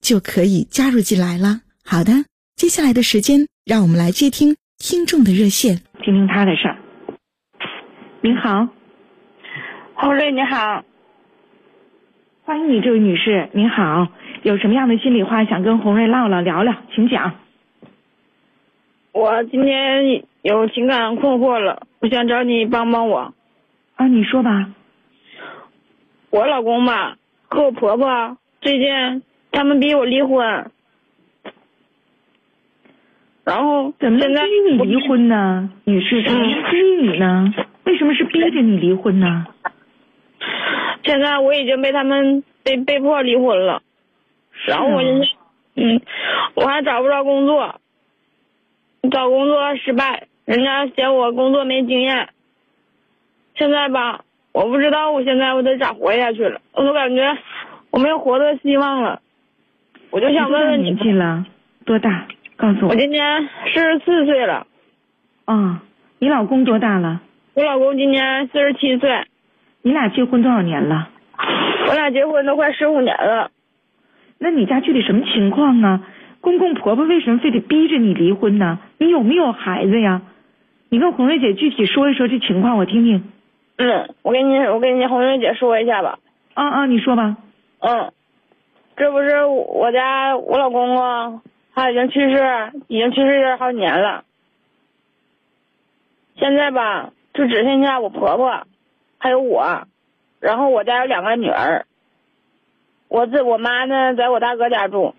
就可以加入进来了。好的，接下来的时间，让我们来接听听众的热线，听听他的事儿。您好，洪瑞，你好，欢迎你，这位女士，您好，有什么样的心里话想跟洪瑞唠唠聊聊，请讲。我今天有情感困惑了，我想找你帮帮我。啊，你说吧。我老公吧和我婆婆最近他们逼我离婚，然后怎么现在逼你离婚呢，女士？怎么逼你呢？为什么是逼着你离婚呢？现在我已经被他们被被迫离婚了，然后我现在嗯，我还找不着工作。找工作失败，人家嫌我工作没经验。现在吧，我不知道我现在我得咋活下去了，我都感觉我没有活的希望了。我就想问问你，年纪了多大？告诉我。我今年四十四岁了。啊，你老公多大了？我老公今年四十七岁。你俩结婚多少年了？我俩结婚都快十五年了。那你家具体什么情况啊？公公婆婆为什么非得逼着你离婚呢？你有没有孩子呀？你跟红瑞姐具体说一说这情况，我听听。嗯，我跟你，我跟你红瑞姐说一下吧。啊啊，你说吧。嗯，这不是我家我老公公，他已经去世，已经去世好几年了。现在吧，就只剩下我婆婆，还有我，然后我家有两个女儿。我这我妈呢，在我大哥家住。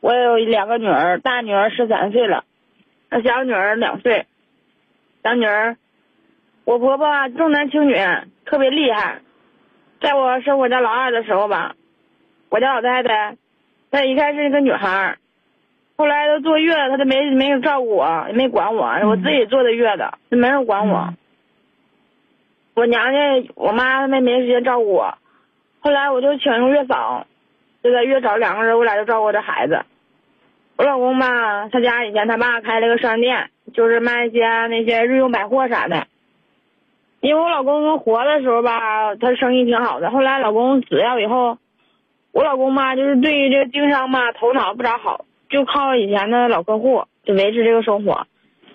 我有两个女儿，大女儿十三岁了，那小女儿两岁。小女儿，我婆婆重男轻女，特别厉害。在我生我家老二的时候吧，我家老太太，她一开始是个女孩，后来都坐月子，她都没没有照顾我，也没管我，我自己坐的月子，就没人管我。我娘家我妈他们没时间照顾我，后来我就请个月嫂，就在月嫂两个人，我俩就照顾这孩子。我老公吧，他家以前他爸开了个商店，就是卖一些那些日用百货啥的。因为我老公活的时候吧，他生意挺好的。后来老公死掉以后，我老公吧，就是对于这个经商吧，头脑不咋好，就靠以前的老客户就维持这个生活。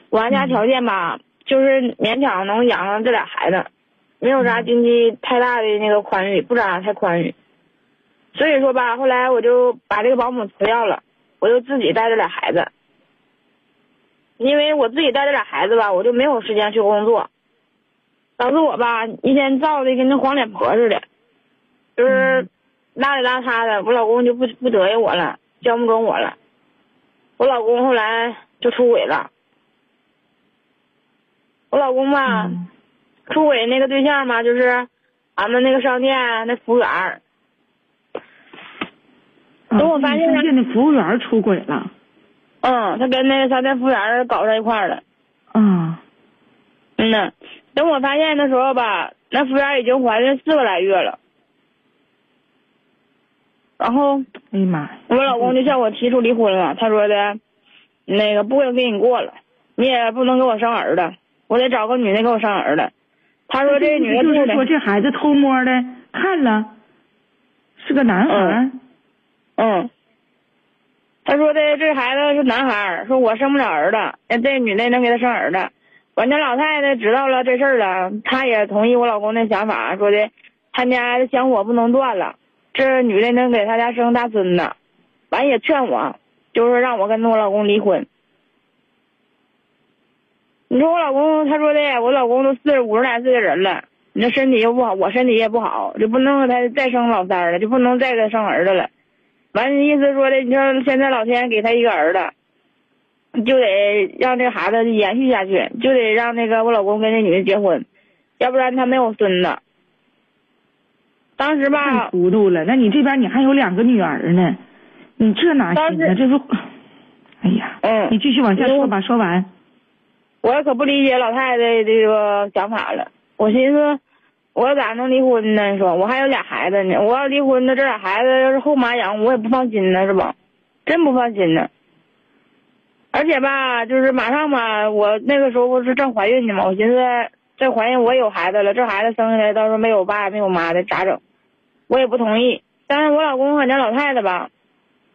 我家条件吧，就是勉强能养上这俩孩子，没有啥经济太大的那个宽裕，不咋太宽裕。所以说吧，后来我就把这个保姆辞掉了。我就自己带着俩孩子，因为我自己带着俩孩子吧，我就没有时间去工作，导致我吧一天造的跟那黄脸婆似的，就是邋里邋遢的。我老公就不不得意我了，教不准我了。我老公后来就出轨了。我老公吧，出轨那个对象嘛，就是俺们那个商店那服务员。等我发现他店的服务员出轨了，嗯，他跟那个商店服务员搞在一块了，嗯，嗯呐，等我发现的时候吧，那服务员已经怀孕四个来月了，然后，哎呀妈，我老公就向我提出离婚了，他说的，那个不能跟你过了，你也不能给我生儿子，我得找个女的给我生儿子，他说这女的就是说这孩子偷摸的看了，是个男孩。嗯，他说的这孩子是男孩，说我生不了儿子，这女的能给他生儿子。我，家老太太知道了这事儿了，她也同意我老公的想法，说的他家的香火不能断了，这女的能给他家生大孙子。完也劝我，就是让我跟我老公离婚。你说我老公，他说的，我老公都四十五十来岁的人了，你这身体又不好，我身体也不好，就不能让他再生老三了，就不能再给他生儿子了。完，意思说的，你说现在老天给他一个儿子，就得让这孩子延续下去，就得让那个我老公跟那女的结婚，要不然他没有孙子。当时吧，太糊涂了。那你这边你还有两个女儿呢，你这哪行啊？这不，哎呀，嗯，你继续往下说吧，说完。我可不理解老太太这个想法了。我寻思，我咋能离婚呢？你说我还有俩孩子呢，我要离婚，那这俩孩子要是后妈养，我也不放心呢，是吧？真不放心呢。而且吧，就是马上吧，我那个时候不是正怀孕呢嘛，我寻思这怀孕我有孩子了，这孩子生下来到时候没有爸没有妈的咋整？我也不同意。但是我老公和那老太太吧，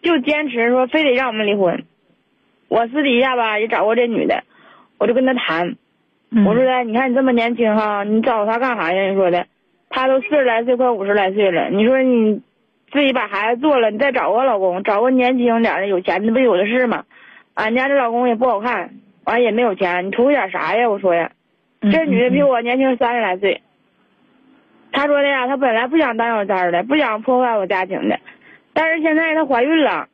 就坚持说非得让我们离婚。我私底下吧也找过这女的。我就跟她谈，我说的，你看你这么年轻哈，你找她干啥呀？你说的，她都四十来岁，快五十来岁了。你说你自己把孩子做了，你再找个老公，找个年轻点的、有钱的，不有的是吗？俺家这老公也不好看，完也没有钱，你图点啥呀？我说呀，这女的比我年轻三十来岁。他说的呀，他本来不想当小三的，不想破坏我家庭的，但是现在她怀孕了，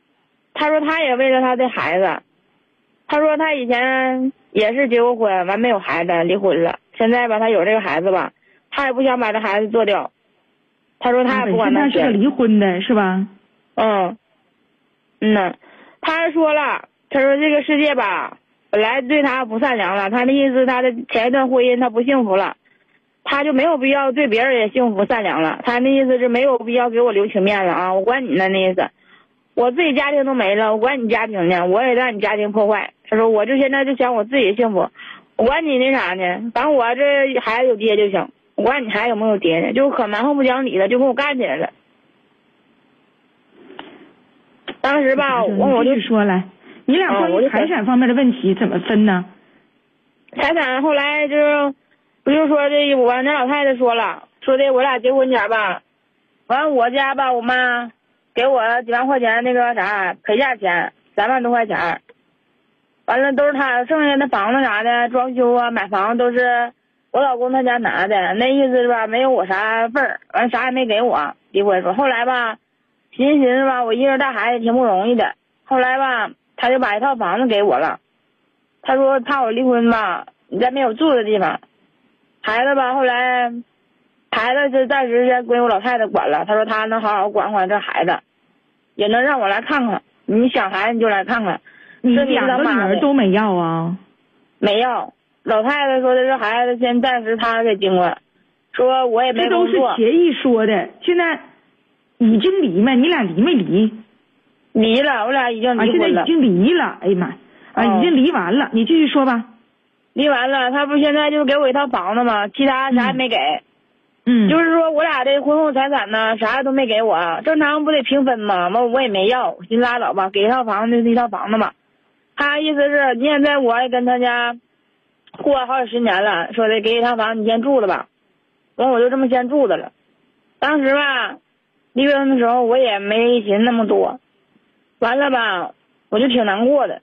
他说他也为了他的孩子，他说他以前。也是结过婚，完没有孩子，离婚了。现在吧，他有这个孩子吧，他也不想把这孩子做掉。他说他也不管那些。是个离婚的是吧？嗯，嗯呐，他还说了，他说这个世界吧，本来对他不善良了。他的意思，他的前一段婚姻他不幸福了，他就没有必要对别人也幸福善良了。他那意思是没有必要给我留情面了啊！我管你呢，那意思。我自己家庭都没了，我管你家庭呢？我也让你家庭破坏。他说，我就现在就想我自己幸福，我管你那啥呢？反正我这孩子有爹就行，我管你孩子有没有爹呢？就可蛮横不讲理的，就跟我干起来了。当时吧，我我就说了，你俩关于财产方面的问题怎么分呢？财产后来就是，不就说这我那老太太说了，说的我俩结婚前吧，完我家吧，我妈。给我几万块钱那个啥陪嫁钱，三万多块钱，完了都是他剩下的房子啥的装修啊买房都是我老公他家拿的，那意思是吧没有我啥份儿，完啥也没给我离婚说。后来吧，寻思寻思吧我一人带孩子挺不容易的，后来吧他就把一套房子给我了，他说怕我离婚吧你在没有住的地方，孩子吧后来。孩子就暂时先归我老太太管了。他说他能好好管管这孩子，也能让我来看看。你想孩子你就来看看。你两个女儿都没要啊？没要。老太太说的这孩子先暂时他给经管，说我也没。这都是协议说的。现在已经离没？你俩离没离？离了，我俩已经离婚了。现在已经离了。哎呀妈！啊，已经离完了。你继续说吧。离完了，他不现在就给我一套房子吗？其他啥也没给。嗯，就是说我俩的婚后财产呢，啥都没给我，正常不得平分吗？完我也没要，寻思拉倒吧，给一套房子就是一套房子嘛。他意思是，你现在我也跟他家过好几十年了，说的给一套房你先住了吧。完我就这么先住着了。当时吧，离婚的时候我也没寻那么多，完了吧，我就挺难过的。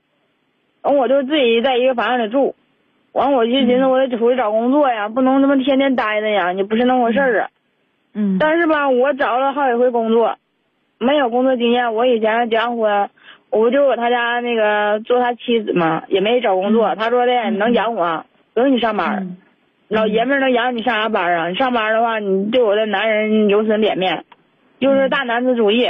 完我就自己在一个房子里住。完，我就寻思，我得出去找工作呀，不能他妈天天待着呀，你不是那么回事儿啊。嗯。但是吧，我找了好几回工作，没有工作经验。我以前结完婚，我不就搁他家那个做他妻子嘛，也没找工作。他说的能养我，不用你上班。老爷们能养你上啥班啊？你上班的话，你对我的男人有损脸面，就是大男子主义。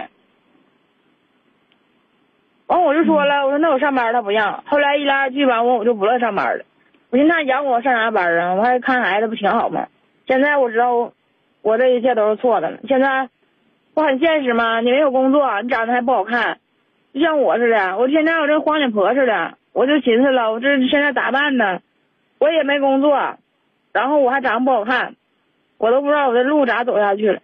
完，我就说了，我说那我上班他不让。后来一来二去吧，我我就不乐上班了。我寻思养我上啥班啊？我还看孩子不挺好吗？现在我知道，我这一切都是错的了。现在我很现实吗，你没有工作，你长得还不好看，就像我似的。我现在我这黄脸婆似的，我就寻思了，我这现在咋办呢？我也没工作，然后我还长得不好看，我都不知道我这路咋走下去了。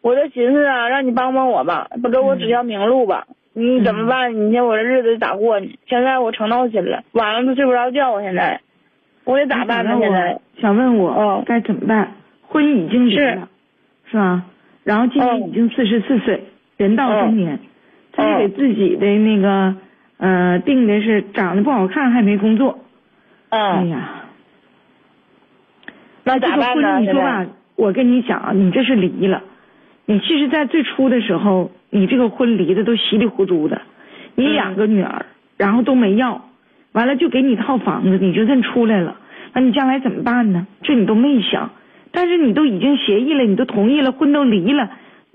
我就寻思啊，让你帮帮我吧，不给我指条明路吧。你怎么办？你说我这日子咋过呢？现在我成闹心了，晚上都睡不着觉。我现在。我得咋办呢？现在想问我该怎么办？婚姻已经离了，是吧？然后今年已经四十四岁，人到中年，自己给自己的那个呃，定的是长得不好看还没工作。哎嗯，呀，那这个咋办呢？婚你说吧，我跟你讲啊，你这是离了。你其实，在最初的时候，你这个婚离的都稀里糊涂的，你嗯两个女儿，然后都没要，完了就给你套房子，你就认出来了，那你将来怎么办呢？这你都没想，但是你都已经协议了，你都同意了，婚都离了，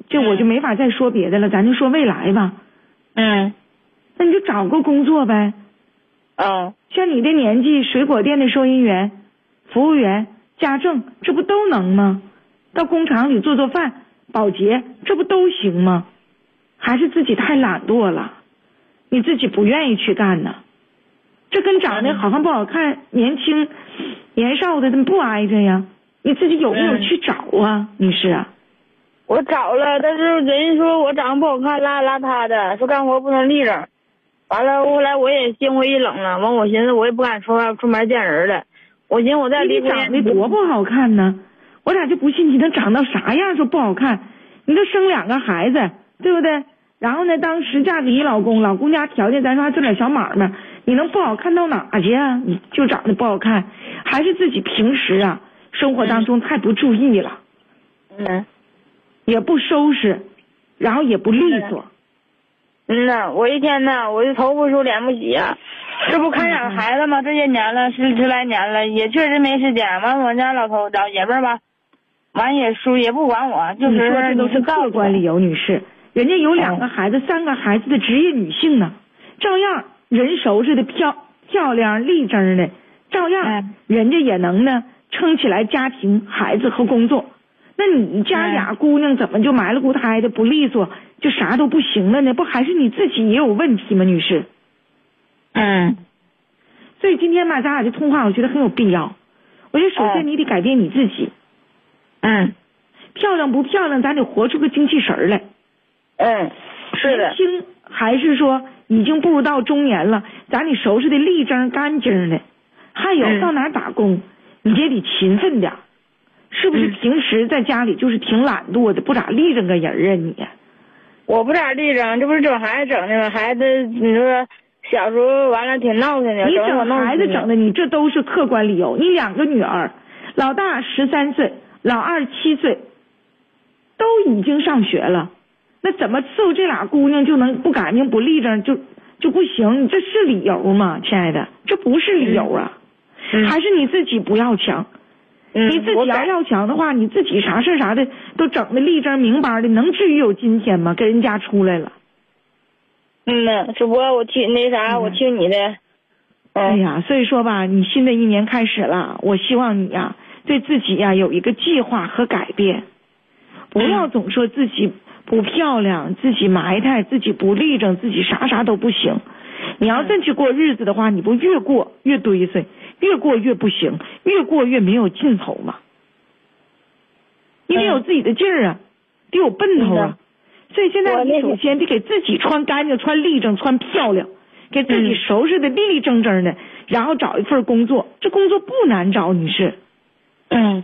这我就没法再说别的了，咱就说未来吧。嗯那你就找个工作呗，哦像你这年纪，水果店的收银员、服务员、家政，这不都能吗？到工厂里做做饭、保洁，这不都行吗？还是自己太懒惰了，你自己不愿意去干呢？这跟长得好看不好看、年轻、年少的不挨着呀？你自己有没有嗯去找啊，女士啊？我找了，但是人家说我长得不好看，邋里邋遢的，说干活不能立正。完了，后来我也心灰意冷了。完，我寻思我也不敢说出门见人了。我寻思我在离婚。你长得多不好看呢？我咋就不信你能长到啥样说不好看？你都生两个孩子，对不对？然后呢，当时嫁给一老公，老公家条件咱说还做点小买卖，你能不好看到哪去啊？你就长得不好看，还是自己平时啊生活当中太不注意了，嗯也不收拾，然后也不利索。嗯呐，我一天呐，我就头不梳脸不洗啊、这不看养孩子吗？这些年了，十十来年了，也确实没时间。完，我家老头老爷们儿吧，完也输也不管我，就是说这都是客观理由，女士。人家有两个孩子、三个孩子的职业女性呢，照样人收拾的漂漂亮、立正的，照样嗯人家也能呢撑起来家庭、孩子和工作。那你家嗯俩姑娘怎么就埋了骨胎的不利索，就啥都不行了呢？不还是你自己也有问题吗，女士？嗯所以今天吧，咱俩这通话，我觉得很有必要。我觉得首哦先你得改变你自己，嗯漂亮不漂亮，咱得活出个精气神来。嗯，是的年，轻还是说已经步入到中年了，咱得收拾的立正干净的。还有嗯到哪儿打工，你也得勤奋点儿，是不是？嗯平时在家里就是挺懒惰的，不咋立正个人儿啊你？我不咋地整，这不是整孩子整的吗？孩子，你说小时候完了挺闹腾的，你整得我弄孩子整的，你这都是客观理由。你两个女儿，老大十三岁，老二七岁，都已经上学了，那怎么伺候这俩姑娘就能不干净不立正就就不行？你这是理由吗，亲爱的？这不是理由啊，嗯还是你自己不要强。嗯你自己要要强的话，你自己啥事儿啥的都整的立正明白的，能至于有今天吗？跟人家出来了。嗯呐，主播我听那啥，嗯我听你的。嗯哎呀，所以说吧，你新的一年开始了，我希望你呀，对自己呀有一个计划和改变，不要总说自己不漂亮，自己埋汰，自己不立正，自己啥啥都不行。你要再去过日子的话，你不越过越堆碎，越过越不行，越过越没有劲头吗？你得有自己的劲儿啊，得有奔头啊。所以现在你首先得给自己穿干净、穿立正、穿漂亮，给自己嗯收拾的立立正正的，然后找一份工作。这工作不难找，你是。嗯，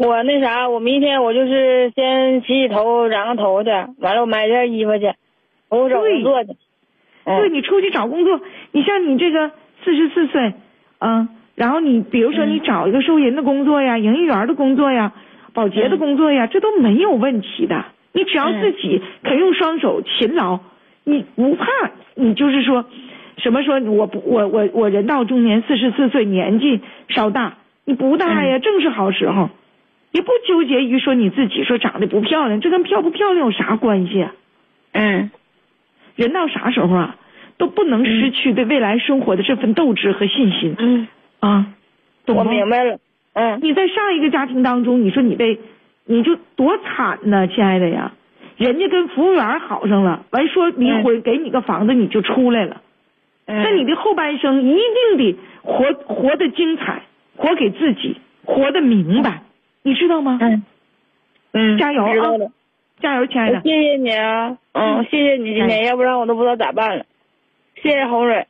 我那啥，我明天我就是先洗洗头、染个头去，完了我买件衣服去，我找工作去。嗯。对你出去找工作，你像你这个四十四岁，嗯，然后你比如说你嗯。找一个收银的工作呀、营业员的工作呀、保洁的工作呀，这都没有问题的。你只要嗯。自己肯用双手勤劳，你不怕你就是说，什么说我不我我我人到中年四十四岁年纪稍大，你不大呀，正是好时候，也不纠结于说你自己说长得不漂亮，这跟漂不漂亮有啥关系啊？嗯人到啥时候啊，都不能失去对未来生活的这份斗志和信心嗯，啊，懂我？明白了。嗯你在上一个家庭当中，你说你被，你就多惨呐，亲爱的呀！人家跟服务员好上了，完说离婚，给你个房子你就出来了。嗯，那你的后半生一定得活活得精彩，活给自己，活得明白，你知道吗？嗯嗯，加油啊。加油，亲爱的。谢谢你啊，嗯，谢谢你今天，要不然我都不知道咋办了。谢谢红蕊。